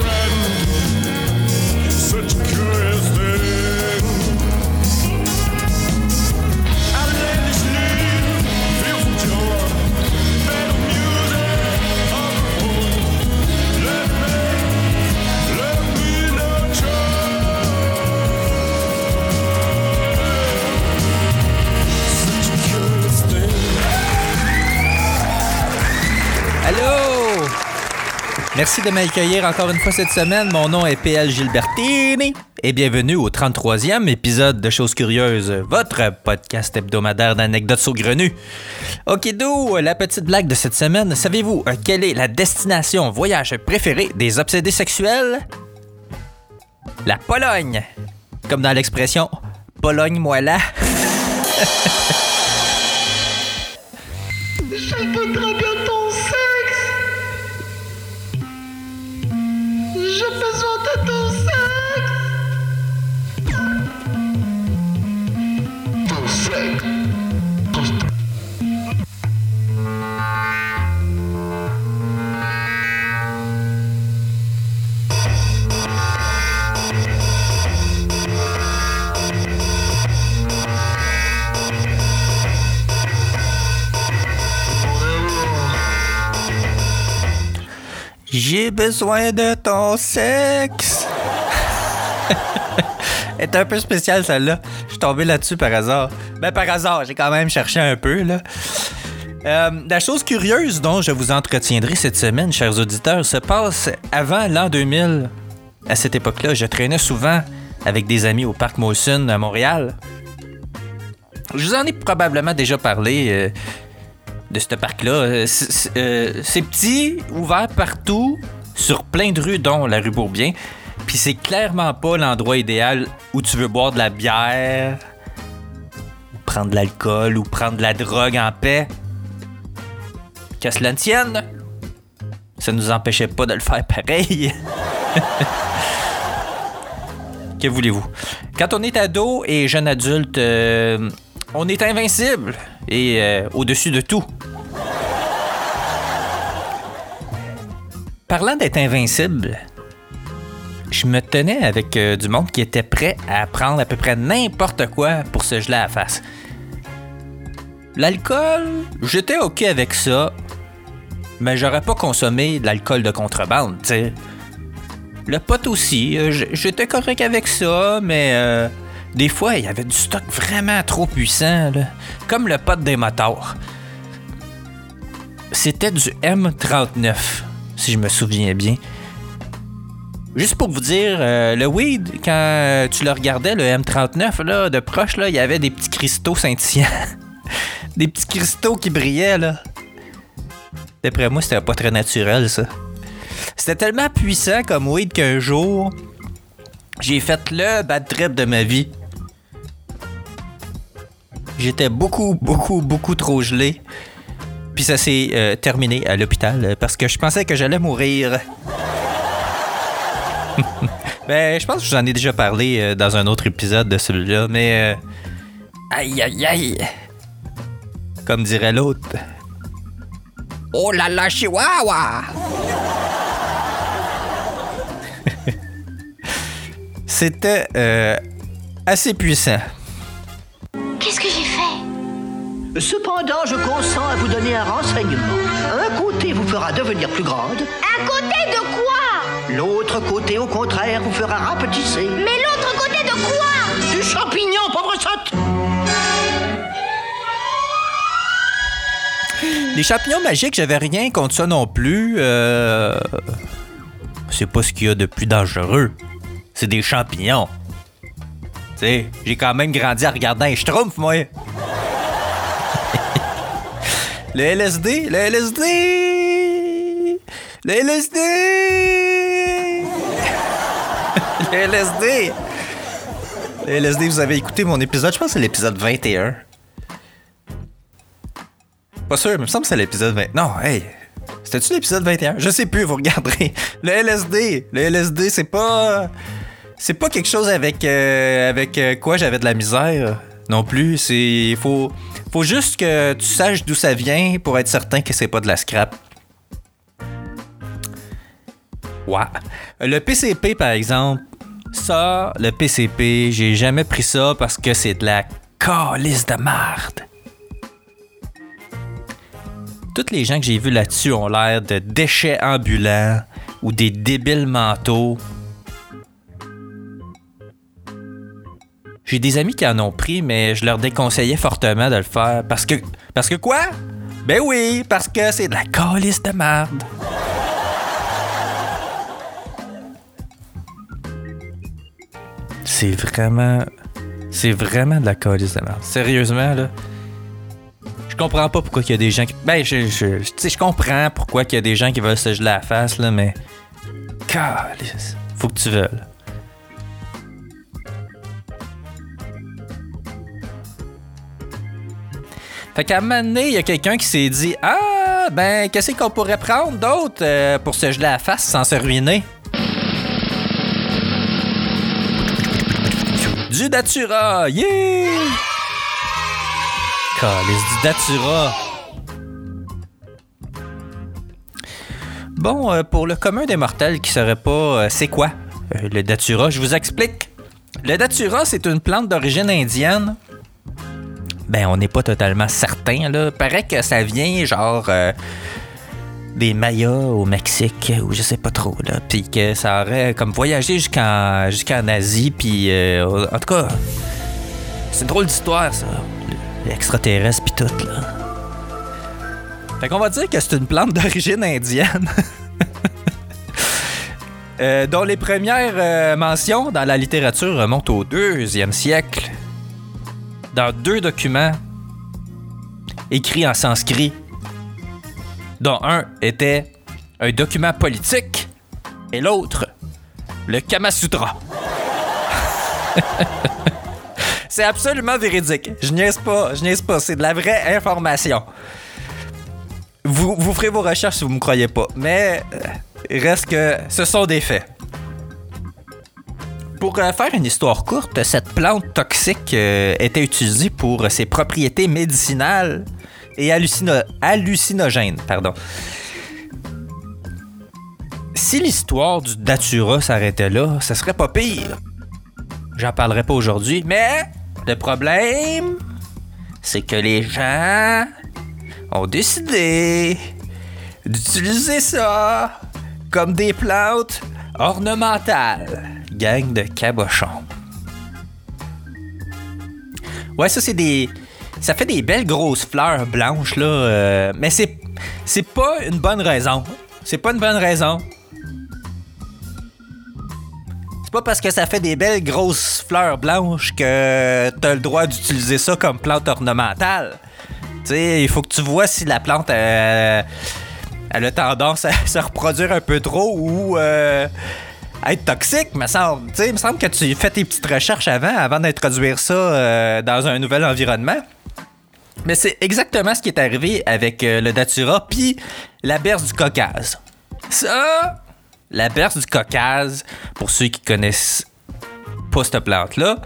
friend. Such a curious thing. Merci de m'accueillir encore une fois cette semaine. Mon nom est PL Gilbertini et bienvenue au 33e épisode de Choses Curieuses, votre podcast hebdomadaire d'anecdotes saugrenues. Okidou, la petite blague de cette semaine. Savez-vous euh, quelle est la destination voyage préférée des obsédés sexuels? La Pologne. Comme dans l'expression Pologne-moi là. besoin de ton sexe. Est un peu spéciale celle-là. Je suis tombé là-dessus par hasard. Ben par hasard, j'ai quand même cherché un peu là. Euh, la chose curieuse dont je vous entretiendrai cette semaine, chers auditeurs, se passe avant l'an 2000. À cette époque-là, je traînais souvent avec des amis au parc Molson à Montréal. Je vous en ai probablement déjà parlé euh, de ce parc-là. Euh, c'est petit, ouvert partout, sur plein de rues, dont la rue Beaubien. Puis c'est clairement pas l'endroit idéal où tu veux boire de la bière, prendre de l'alcool ou prendre de la drogue en paix. Qu'à cela ne tienne, ça nous empêchait pas de le faire pareil. que voulez-vous? Quand on est ado et jeune adulte, euh, on est invincible et euh, au-dessus de tout. Parlant d'être invincible, je me tenais avec euh, du monde qui était prêt à prendre à peu près n'importe quoi pour se geler à la face. L'alcool, j'étais ok avec ça, mais j'aurais pas consommé de l'alcool de contrebande, tu sais. Le pot aussi, euh, j'étais correct avec ça, mais euh, des fois, il y avait du stock vraiment trop puissant, comme le pot des motards. C'était du M39, si je me souviens bien. Juste pour vous dire, euh, le weed, quand tu le regardais, le M39, là, de proche, là, il y avait des petits cristaux scintillants. des petits cristaux qui brillaient, là. D'après moi, c'était pas très naturel, ça. C'était tellement puissant comme weed qu'un jour, j'ai fait le bad trip de ma vie. J'étais beaucoup, beaucoup, beaucoup trop gelé. Puis ça s'est euh, terminé à l'hôpital euh, parce que je pensais que j'allais mourir. ben, je pense que je vous en ai déjà parlé euh, dans un autre épisode de celui-là, mais. euh, Aïe, aïe, aïe. Comme dirait l'autre. Oh là là, chihuahua! C'était assez puissant. Qu'est-ce que j'ai Cependant, je consens à vous donner un renseignement. Un côté vous fera devenir plus grande, À côté de quoi? L'autre côté, au contraire, vous fera rapetisser. Mais l'autre côté de quoi? Du champignon, pauvre sotte Les champignons magiques, j'avais rien contre ça non plus. Euh... C'est pas ce qu'il y a de plus dangereux. C'est des champignons. Tu sais, j'ai quand même grandi en regardant un schtroumpf, moi. Le LSD, le LSD. Le LSD! le LSD! Le LSD, vous avez écouté mon épisode, je pense que c'est l'épisode 21. Pas sûr, mais il me semble que c'est l'épisode 20. Non, hey! C'était-tu l'épisode 21? Je sais plus, vous regarderez. Le LSD! Le LSD, c'est pas. C'est pas quelque chose avec, euh, avec euh, quoi j'avais de la misère non plus. C'est. Faut, faut juste que tu saches d'où ça vient pour être certain que c'est pas de la scrap. Ouais. Le PCP, par exemple, ça, le PCP, j'ai jamais pris ça parce que c'est de la calice de marde. Toutes les gens que j'ai vus là-dessus ont l'air de déchets ambulants ou des débiles mentaux. J'ai des amis qui en ont pris, mais je leur déconseillais fortement de le faire. Parce que. Parce que quoi? Ben oui, parce que c'est de la calice de marde. C'est vraiment. C'est vraiment de la calice de merde. Sérieusement, là. Je comprends pas pourquoi il y a des gens qui. Ben, je, je, sais, je comprends pourquoi il y a des gens qui veulent se geler la face, là, mais. Calice. Faut que tu veuilles. Fait qu'à un moment donné, il y a quelqu'un qui s'est dit Ah, ben, qu'est-ce qu'on pourrait prendre d'autre euh, pour se geler la face sans se ruiner Du Datura! Yeah! Calice du Datura! Bon, euh, pour le commun des mortels qui saurait pas euh, c'est quoi le Datura, je vous explique. Le Datura, c'est une plante d'origine indienne. Ben, on n'est pas totalement certain, là. Paraît que ça vient, genre, euh, des Mayas au Mexique, ou je sais pas trop, là. Puis que ça aurait, comme, voyagé jusqu'en jusqu'en Asie, puis... euh, en tout cas, c'est une drôle d'histoire, ça. L'extraterrestre, puis tout, là. Fait qu'on va dire que c'est une plante d'origine indienne. Euh, dont les premières mentions dans la littérature remontent au deuxième siècle. Dans deux documents écrits en sanskrit, dont un était un document politique et l'autre le Kama Sutra. c'est absolument véridique. Je niaise pas, je niaise pas. C'est de la vraie information. Vous, vous ferez vos recherches si vous me croyez pas. Mais euh, reste que ce sont des faits. Pour euh, faire une histoire courte, cette plante toxique euh, était utilisée pour ses propriétés médicinales et hallucino- hallucinogènes. Pardon. Si l'histoire du Datura s'arrêtait là, ce serait pas pire. J'en parlerai pas aujourd'hui, mais le problème, c'est que les gens ont décidé d'utiliser ça comme des plantes ornementales. Gang de cabochons. Ouais, ça c'est des. Ça fait des belles grosses fleurs blanches là, euh, mais c'est c'est pas une bonne raison. C'est pas une bonne raison. C'est pas parce que ça fait des belles grosses fleurs blanches que t'as le droit d'utiliser ça comme plante ornementale. Tu sais, il faut que tu vois si la plante euh, elle a tendance à se reproduire un peu trop ou euh, être toxique, me semble. Tu il me semble que tu fais tes petites recherches avant, avant d'introduire ça euh, dans un nouvel environnement. Mais c'est exactement ce qui est arrivé avec euh, le Datura puis la berce du Caucase. Ça, la berce du Caucase, pour ceux qui connaissent pas cette plante-là,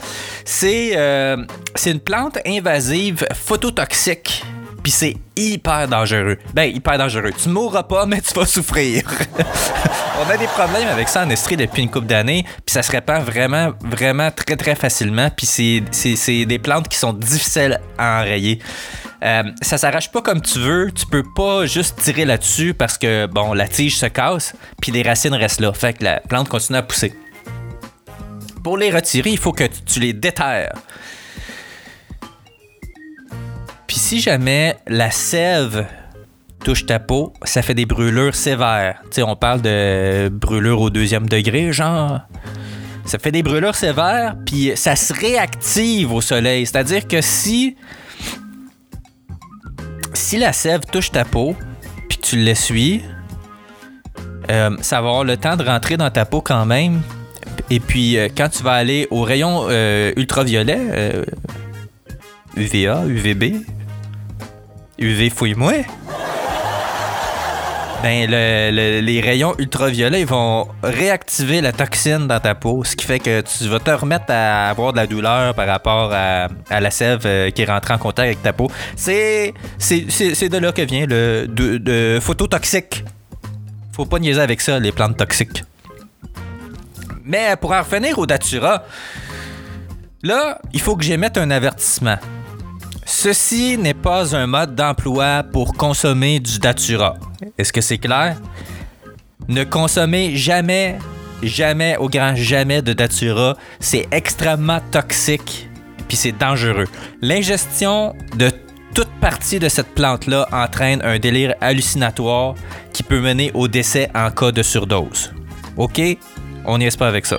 c'est euh, c'est une plante invasive phototoxique. Puis c'est hyper dangereux. Ben, hyper dangereux. Tu mourras pas, mais tu vas souffrir. On a des problèmes avec ça en Estrie depuis une couple d'années, puis ça se répand vraiment, vraiment très, très facilement. Puis c'est- des plantes qui sont difficiles à enrayer. Euh, ça s'arrache pas comme tu veux. Tu peux pas juste tirer là-dessus parce que, bon, la tige se casse, puis les racines restent là. Fait que la plante continue à pousser. Pour les retirer, il faut que tu les déterres. Puis si jamais la sève touche ta peau, ça fait des brûlures sévères. Tu sais, on parle de brûlures au deuxième degré, genre. Ça fait des brûlures sévères, puis ça se réactive au soleil. C'est-à-dire que si. Si la sève touche ta peau, puis tu l'essuies, euh, ça va avoir le temps de rentrer dans ta peau quand même. Et puis, euh, quand tu vas aller au rayon euh, ultraviolet, UVA, UVB, UV fouille-moi, ben, le- le- les rayons ultraviolets vont réactiver la toxine dans ta peau, ce qui fait que tu vas te remettre à avoir de la douleur par rapport à, la sève euh, qui rentre en contact avec ta peau. C'est c'est- c'est- c'est de là que vient le de, de phototoxique. Faut pas niaiser avec ça, les plantes toxiques. Mais pour en revenir au Datura, là, il faut que j'émette un avertissement. Ceci n'est pas un mode d'emploi pour consommer du Datura. Est-ce que c'est clair? Ne consommez jamais, jamais, au grand jamais de Datura. C'est extrêmement toxique, puis c'est dangereux. L'ingestion de toute partie de cette plante-là entraîne un délire hallucinatoire qui peut mener au décès en cas de surdose. OK? On n'y est pas avec ça.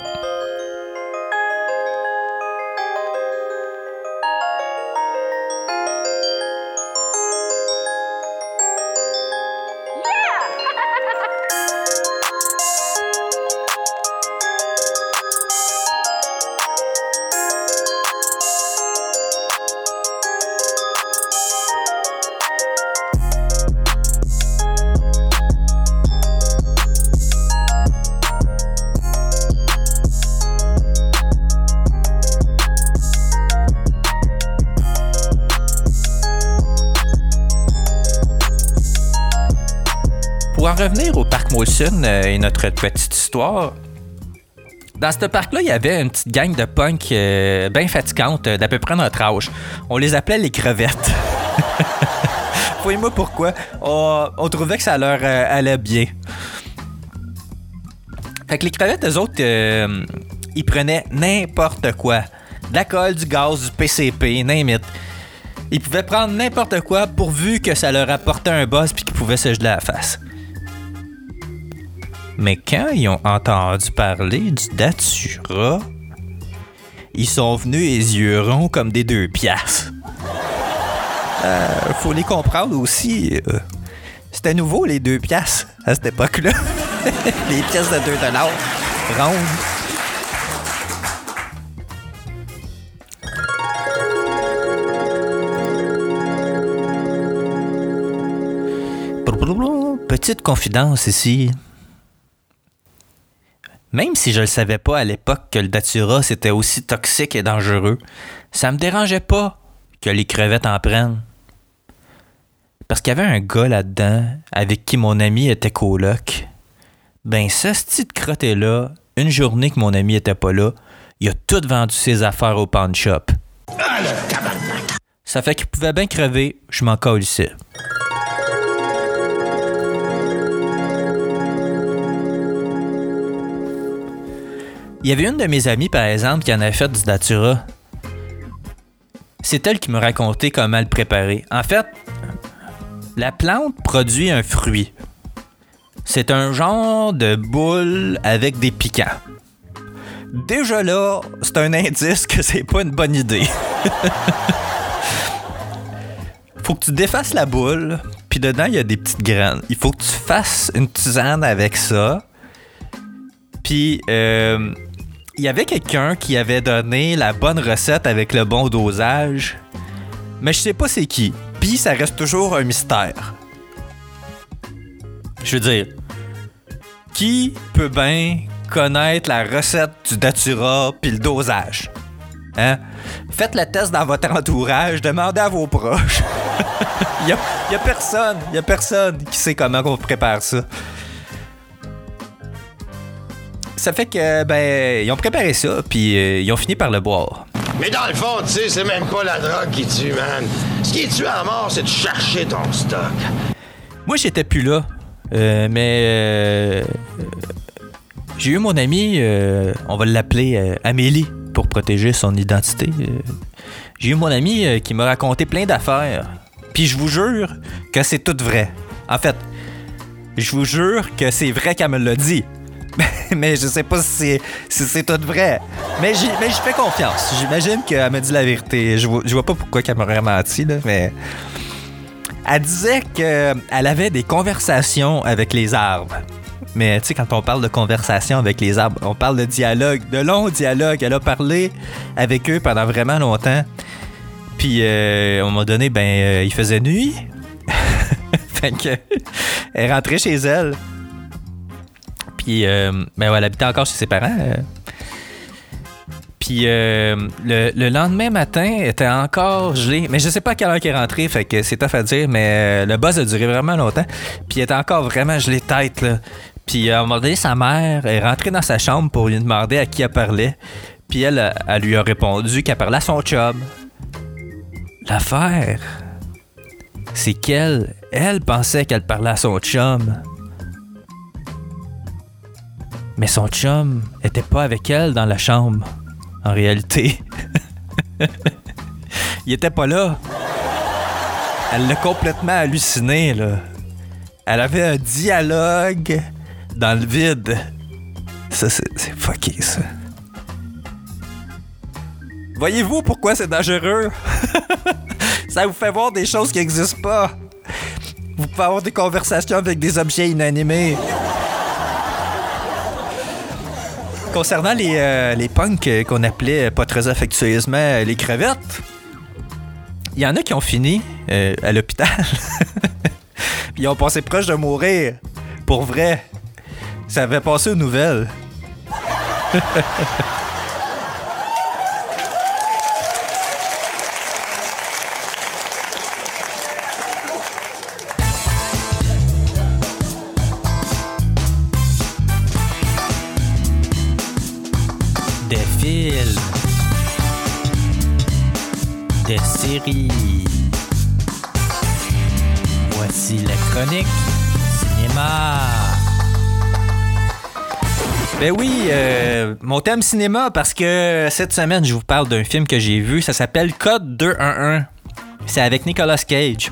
Euh, et notre petite histoire, dans ce parc-là, il y avait une petite gang de punk euh, bien fatigante euh, d'à peu près notre âge. On les appelait les crevettes. Voyez-moi pourquoi. On, trouvait que ça leur allait bien. Fait que les crevettes, eux autres, ils prenaient n'importe quoi. De l'alcool, du gaz, du PCP, name it. Ils pouvaient prendre n'importe quoi pourvu que ça leur apportait un buzz puis qu'ils pouvaient se geler la face. Mais quand ils ont entendu parler du Datura, ils sont venus les yeux ronds comme des deux piastres. Euh, faut les comprendre aussi. euh, C'était nouveau les deux piastres à cette époque-là. les pièces de 2 dollars rondes. Petite confidence ici. Même si je ne savais pas à l'époque que le Datura c'était aussi toxique et dangereux, ça me dérangeait pas que les crevettes en prennent. Parce qu'il y avait un gars là-dedans avec qui mon ami était coloc. Ben, ce petit crotté-là, une journée que mon ami était pas là, il a tout vendu ses affaires au pawn shop. Ça fait qu'il pouvait bien crever, je m'en calissais. Il y avait une de mes amies, par exemple, qui en avait fait du Datura. C'est elle qui me racontait comment le préparer. En fait, la plante produit un fruit. C'est un genre de boule avec des piquants. Déjà là, c'est un indice que c'est pas une bonne idée. faut que tu défasses la boule, puis dedans, il y a des petites graines. Il faut que tu fasses une tisane avec ça. Puis, euh, il y avait quelqu'un qui avait donné la bonne recette avec le bon dosage, mais je sais pas c'est qui. Puis, ça reste toujours un mystère. Je veux dire, qui peut bien connaître la recette du Datura puis le dosage? Hein? Faites le test dans votre entourage, demandez à vos proches. Il y, a, personne, il y a personne qui sait comment on prépare ça. Ça fait que, ben, ils ont préparé ça, puis euh, ils ont fini par le boire. Mais dans le fond, tu sais, c'est même pas la drogue qui tue, man. Ce qui tue à mort, c'est de chercher ton stock. Moi, j'étais plus là, euh, mais euh, j'ai eu mon ami, euh, on va l'appeler Amélie pour protéger son identité. J'ai eu mon ami qui m'a raconté plein d'affaires. Puis je vous jure que c'est tout vrai. En fait, je vous jure que c'est vrai qu'elle me l'a dit. mais je sais pas si si c'est tout vrai. Mais j'y, mais fais confiance. J'imagine qu'elle m'a dit la vérité. Je vois, je vois pas pourquoi qu'elle m'aurait menti, là, mais... Elle disait qu'elle avait des conversations avec les arbres. Mais tu sais, quand on parle de conversation avec les arbres, on parle de dialogue, de longs dialogues. Elle a parlé avec eux pendant vraiment longtemps. Puis euh, à un moment donné, ben, euh, il faisait nuit. fait que, elle rentrée chez elle. Puis, euh, ben, ouais, elle habitait encore chez ses parents. euh. Puis euh, le, le lendemain matin, elle était encore gelée. Mais je sais pas à quelle heure qu'elle est rentrée, fait que c'est tough à dire, mais euh, le buzz a duré vraiment longtemps. Puis elle était encore vraiment gelée tête. Puis à un moment donné, sa mère est rentrée dans sa chambre pour lui demander à qui elle parlait. Puis elle, elle lui a répondu qu'elle parlait à son chum. L'affaire, c'est qu'elle, elle pensait qu'elle parlait à son chum. Mais son chum était pas avec elle dans la chambre, en réalité. Il était pas là. Elle l'a complètement halluciné, là. Elle avait un dialogue dans le vide. Ça, c'est fucké, ça. Voyez-vous pourquoi c'est dangereux? ça vous fait voir des choses qui n'existent pas. Vous pouvez avoir des conversations avec des objets inanimés. Concernant les, euh, les punks euh, qu'on appelait euh, pas très affectueusement les crevettes, il y en a qui ont fini à l'hôpital. Ils ont passé proche de mourir. Pour vrai. Ça avait passé aux nouvelles. Ben oui, euh, mon thème cinéma, parce que cette semaine, je vous parle d'un film que j'ai vu. Ça s'appelle Code 211. C'est avec Nicolas Cage.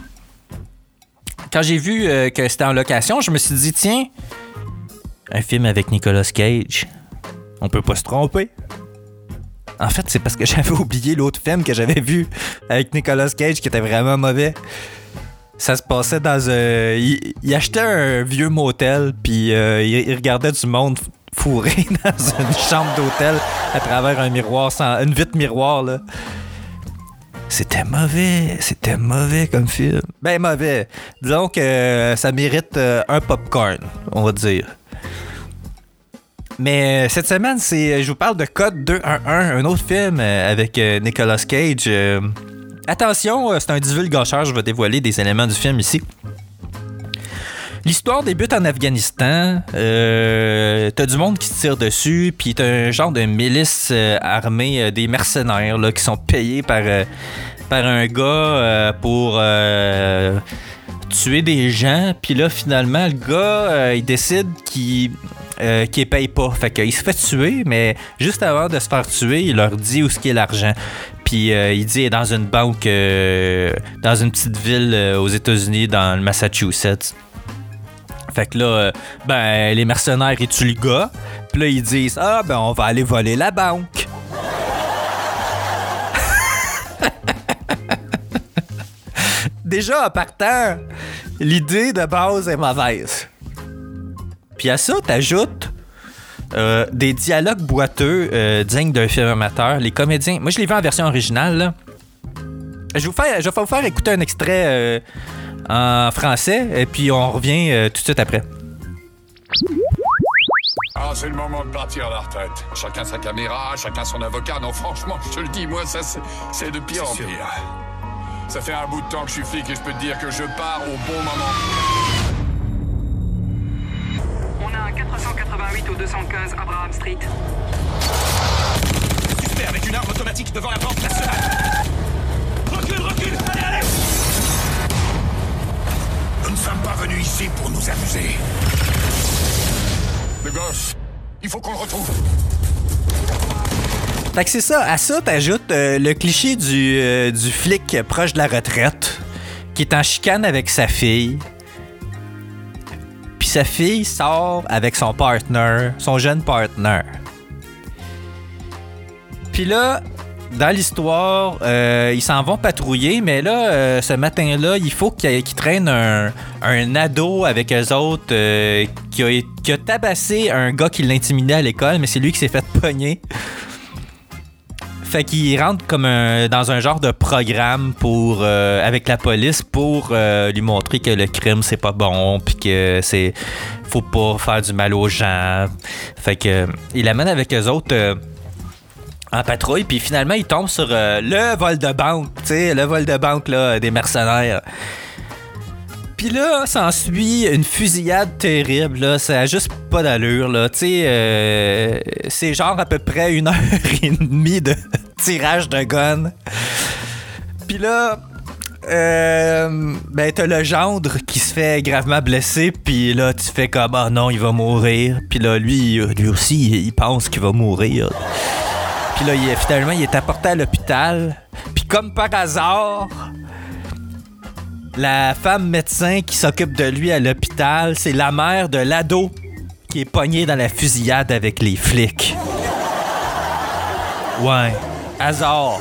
Quand j'ai vu euh, que c'était en location, je me suis dit, tiens, un film avec Nicolas Cage, on peut pas se tromper. En fait, c'est parce que j'avais oublié l'autre film que j'avais vu avec Nicolas Cage qui était vraiment mauvais. Ça se passait dans un. Il, achetait un vieux motel, puis euh, il, regardait du monde fourré dans une chambre d'hôtel à travers un miroir, sans, une vitre miroir, là. C'était mauvais, c'était mauvais comme film. Ben mauvais. Disons que euh, ça mérite euh, un popcorn, on va dire. Mais euh, cette semaine, je vous parle de Code 211, un autre film avec Nicolas Cage. Attention, c'est un divulgateur, je vais dévoiler des éléments du film ici. L'histoire débute en Afghanistan. Euh, t'as du monde qui se tire dessus, puis t'as un genre de milice euh, armée, euh, des mercenaires là, qui sont payés par, euh, par un gars pour tuer des gens. Puis là, finalement, le gars, il décide qu'il euh, paye pas. Fait qu'il se fait tuer, mais juste avant de se faire tuer, il leur dit où ce l'argent. Puis euh, il dit dans une banque euh, dans une petite ville aux États-Unis, dans le Massachusetts. Fait que là, euh, ben, les mercenaires, ils tuent le gars. Puis là, ils disent Ah, ben, on va aller voler la banque. Déjà, en partant, l'idée de base est mauvaise. Puis à ça, t'ajoutes euh, des dialogues boiteux euh, dignes d'un film amateur. Les comédiens. Moi, je l'ai vu en version originale. là. Je vais vous faire, écouter un extrait en français et puis on revient euh, tout de suite après. Ah, c'est le moment de partir à la retraite. Chacun sa caméra, chacun son avocat. Non, franchement, je te le dis, moi, ça, c'est- de pire en pire. Ça fait un bout de temps que je suis flic et je peux te dire que je pars au bon moment. On a un 488 au 215 Abraham Street. Suspect avec une arme automatique devant la banque nationale? Venus ici pour nous amuser. Le gosse, il faut qu'on le retrouve. Fait que c'est ça. À ça, t'ajoutes euh, le cliché du, euh, du flic proche de la retraite qui est en chicane avec sa fille. Puis sa fille sort avec son partner, son jeune partner. Puis là, dans l'histoire, euh, ils s'en vont patrouiller, mais là, euh, ce matin-là, il faut qu'ils qu'ils traînent un, un ado avec eux autres euh, qui a, tabassé un gars qui l'intimidait à l'école, mais c'est lui qui s'est fait pogner. Fait qu'il rentre comme un- dans un genre de programme pour euh, avec la police pour euh, lui montrer que le crime c'est pas bon puis que c'est faut pas faire du mal aux gens. Fait que il l'amène avec eux autres en patrouille puis finalement il tombe sur le vol de banque, tu sais, le vol de banque là des mercenaires. Puis là, s'ensuit une fusillade terrible, là. Ça a juste pas d'allure, là. Euh, c'est genre à peu près une heure et demie de tirage de gun. Puis là, euh, ben t'as le gendre qui se fait gravement blessé, puis là, tu fais comme, ah non, il va mourir. Puis là, lui, lui aussi, il- pense qu'il va mourir. Puis là, finalement, il est apporté à l'hôpital. Puis comme par hasard, la femme médecin qui s'occupe de lui à l'hôpital, c'est la mère de l'ado qui est pogné dans la fusillade avec les flics. Ouais, hasard.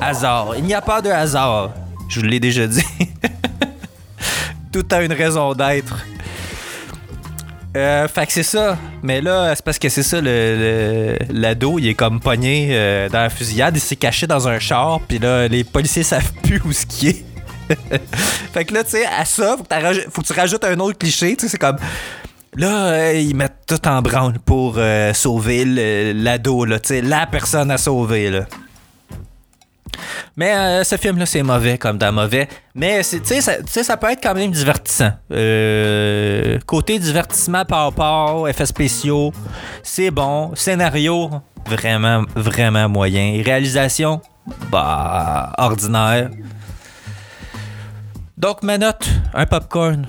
Hasard. Il n'y a pas de hasard. Je vous l'ai déjà dit. Tout a une raison d'être. Euh, fait que c'est ça. Mais là, c'est parce que c'est ça, l'ado, il est comme pogné euh, dans la fusillade, il s'est caché dans un char, puis là, les policiers savent plus où ce qui est. fait que là, tu sais, à ça, faut que, faut que tu rajoutes un autre cliché, tu sais, c'est comme. Là, euh, ils mettent tout en branle pour euh, sauver l'ado, là, tu sais, la personne à sauver, là. Mais euh, ce film-là, c'est mauvais comme dans mauvais. Mais tu sais, ça, peut être quand même divertissant. Côté divertissement par rapport, effets spéciaux, c'est bon. Scénario, vraiment, vraiment moyen. Réalisation, bah, ordinaire. Donc, ma note, un popcorn.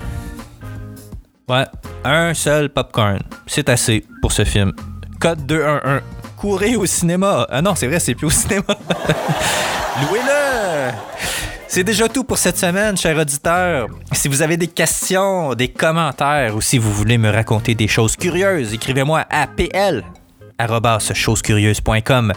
Ouais, un seul popcorn. C'est assez pour ce film. Code 211. Courez au cinéma. Ah non, c'est vrai, c'est plus au cinéma. Louez-le! C'est déjà tout pour cette semaine, chers auditeurs. Si vous avez des questions, des commentaires ou si vous voulez me raconter des choses curieuses, écrivez-moi à pl chosescurieuses.com.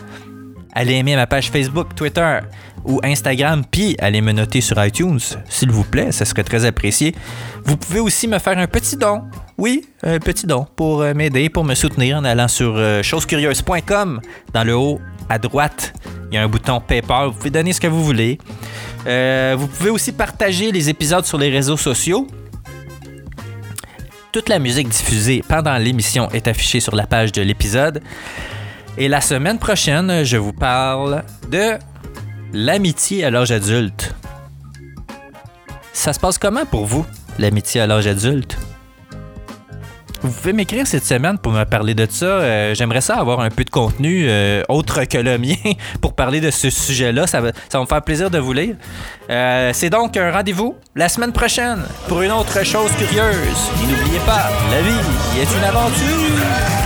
Allez aimer ma page Facebook, Twitter ou Instagram, puis allez me noter sur iTunes, s'il vous plaît, ça serait très apprécié. Vous pouvez aussi me faire un petit don, oui, un petit don pour euh, m'aider, pour me soutenir en allant sur euh, chosescurieuses.com. Dans le haut à droite, il y a un bouton PayPal, vous pouvez donner ce que vous voulez. Euh, vous pouvez aussi partager les épisodes sur les réseaux sociaux. Toute la musique diffusée pendant l'émission est affichée sur la page de l'épisode. Et la semaine prochaine, je vous parle de l'amitié à l'âge adulte. Ça se passe comment pour vous, l'amitié à l'âge adulte? Vous pouvez m'écrire cette semaine pour me parler de ça. Euh, J'aimerais ça avoir un peu de contenu euh, autre que le mien pour parler de ce sujet-là. Ça va, me faire plaisir de vous lire. Euh, C'est donc un rendez-vous la semaine prochaine pour une autre chose curieuse. Et n'oubliez pas, la vie est une aventure.